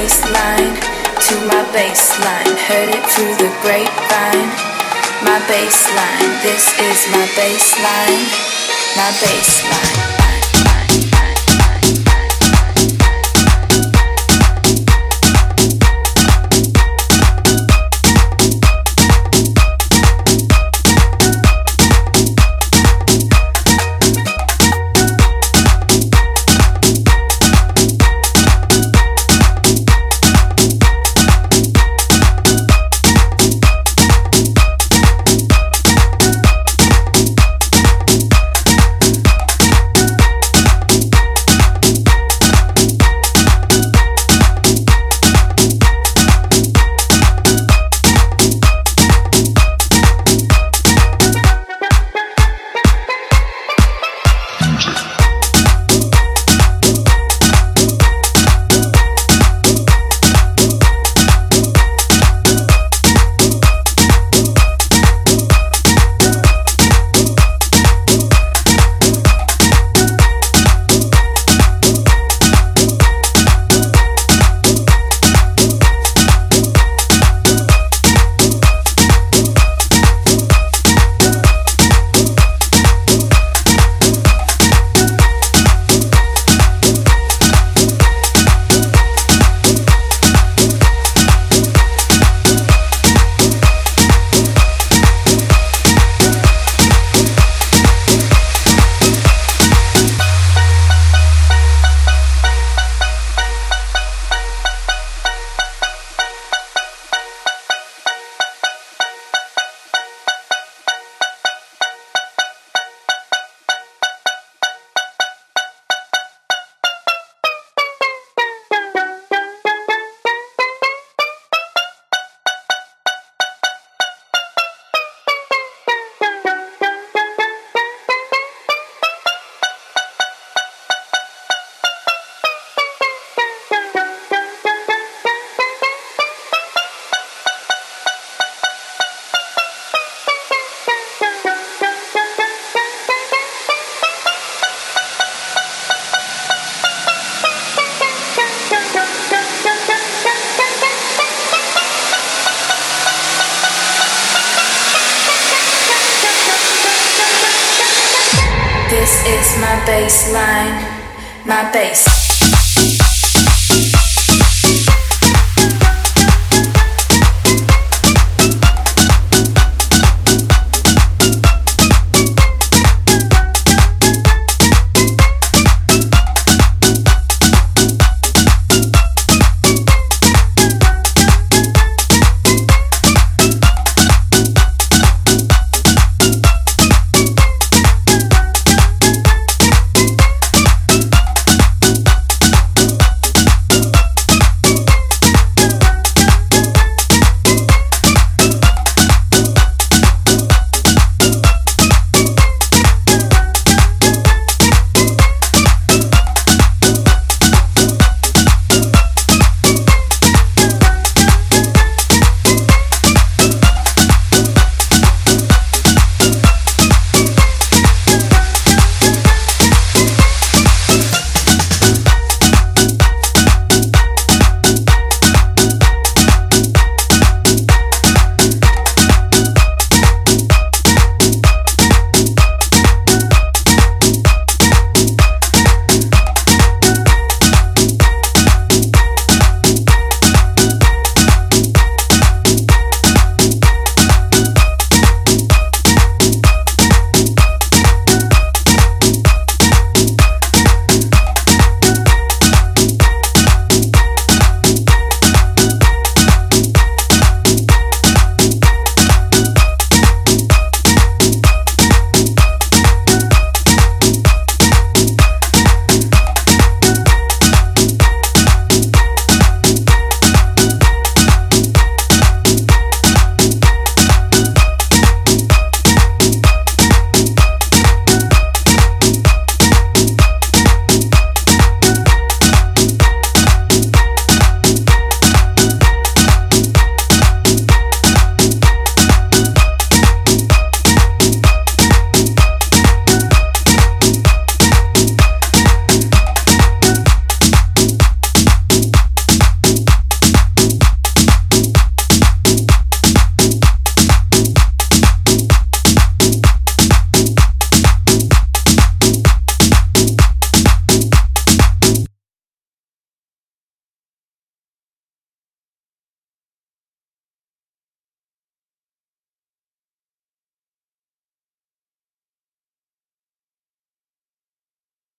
waistline to my bassline. Heard it through the grapevine. My bassline. This is my bassline, my bassline. Baseline, my base.